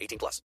18 plus.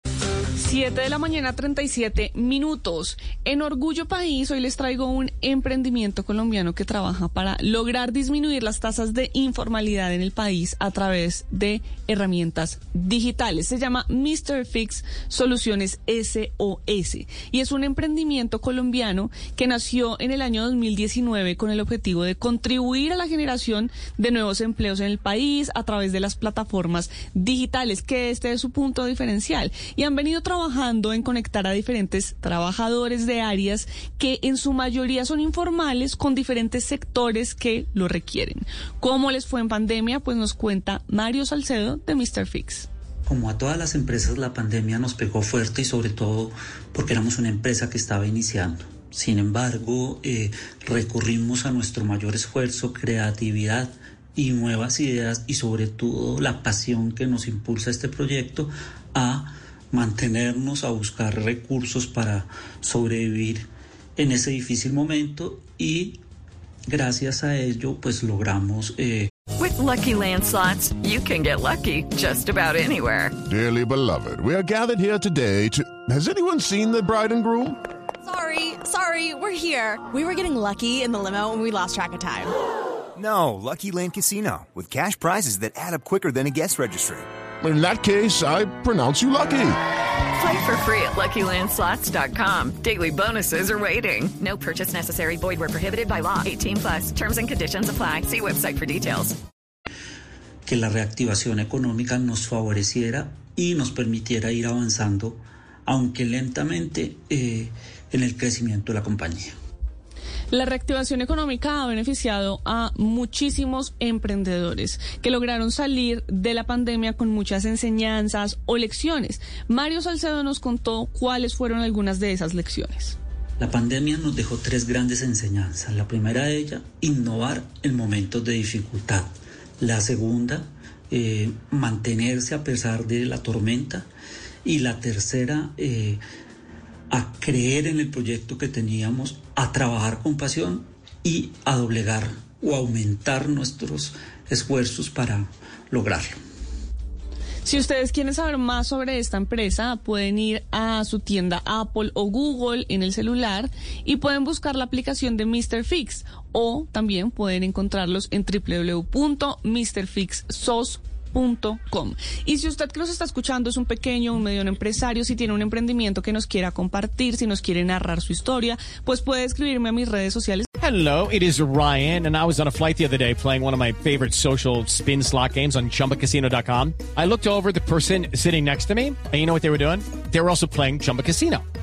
7 de la mañana, 37 minutos. En Orgullo País, hoy les traigo un emprendimiento colombiano que trabaja para lograr disminuir las tasas de informalidad en el país a través de herramientas digitales. Se llama Mr. Fix Soluciones SOS y es un emprendimiento colombiano que nació en el año 2019 con el objetivo de contribuir a la generación de nuevos empleos en el país a través de las plataformas digitales, que este es su punto diferencial. Y han venido trabajando en conectar a diferentes trabajadores de áreas que en su mayoría son informales con diferentes sectores que lo requieren. ¿Cómo les fue en pandemia? Pues nos cuenta Mario Salcedo de Mr. Fix. Como a todas las empresas, la pandemia nos pegó fuerte y sobre todo porque éramos una empresa que estaba iniciando. Sin embargo, eh, recurrimos a nuestro mayor esfuerzo, creatividad y nuevas ideas y sobre todo la pasión que nos impulsa este proyecto a mantenernos, a buscar recursos para sobrevivir en ese difícil momento y gracias a ello pues logramos... Eh... With lucky landslots, you can get lucky just about anywhere. Dearly beloved, we are gathered here today to... Has anyone seen the bride and groom? Sorry, sorry, we're here. We were getting lucky in the limo and we lost track of time. No, Lucky Land Casino, with cash prizes that add up quicker than a guest registry. In that case, I pronounce you lucky. Play for free at LuckyLandSlots.com. Daily bonuses are waiting. No purchase necessary. Void where prohibited by law. 18 plus. Terms and conditions apply. See website for details. Que la reactivación económica nos favoreciera y nos permitiera ir avanzando, aunque lentamente, eh, en el crecimiento de la compañía. La reactivación económica ha beneficiado a muchísimos emprendedores que lograron salir de la pandemia con muchas enseñanzas o lecciones. Mario Salcedo nos contó cuáles fueron algunas de esas lecciones. La pandemia nos dejó tres grandes enseñanzas. La primera de ellas, innovar en momentos de dificultad. La segunda, eh, mantenerse a pesar de la tormenta. Y la tercera, eh, a creer en el proyecto que teníamos, a trabajar con pasión y a doblegar o aumentar nuestros esfuerzos para lograrlo. Si ustedes quieren saber más sobre esta empresa, pueden ir a su tienda Apple o Google en el celular y pueden buscar la aplicación de Mr. Fix o también pueden encontrarlos en www.mrfixsos.com y si usted que nos está escuchando es un pequeño, un mediano empresario, si tiene un emprendimiento que nos quiera compartir, si nos quiere narrar su historia, pues puede escribirme a mis redes sociales. Hello, it is Ryan, and I was on a flight the other day playing one of my favorite social spin slot games on chumbacasino.com. I looked over the person sitting next to me, and you know what they were doing? They were also playing Chumba Casino.